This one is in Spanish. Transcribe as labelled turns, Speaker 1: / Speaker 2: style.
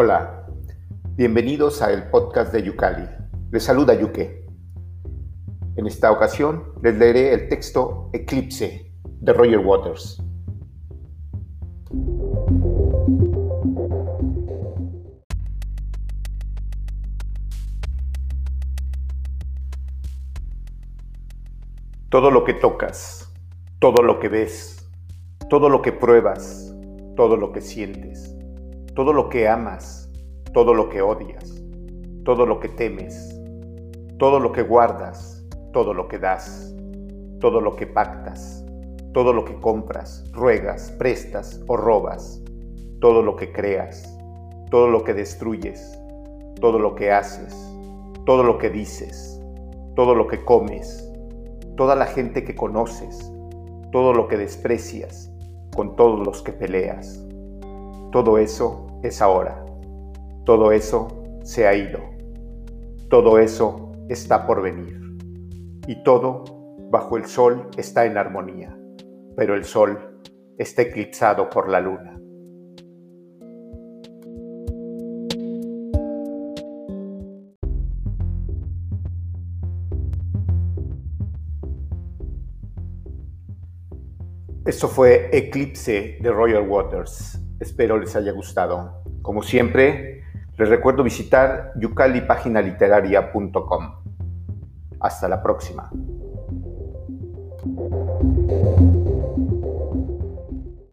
Speaker 1: Hola, bienvenidos a el podcast de Yucali. Les saluda Yuke. En esta ocasión les leeré el texto Eclipse de Roger Waters. Todo lo que tocas, todo lo que ves, todo lo que pruebas, todo lo que sientes, todo lo que amas, todo lo que odias, todo lo que temes, todo lo que guardas, todo lo que das, todo lo que pactas, todo lo que compras, ruegas, prestas o robas, todo lo que creas, todo lo que destruyes, todo lo que haces, todo lo que dices, todo lo que comes, toda la gente que conoces, todo lo que desprecias, con todos los que peleas. Todo eso es ahora. Todo eso se ha ido. Todo eso está por venir. Y todo bajo el sol está en armonía, pero el sol está eclipsado por la luna. Esto fue Eclipse de Royal Waters. Espero les haya gustado. Como siempre, les recuerdo visitar yucalipaginaliteraria.com. Hasta la próxima.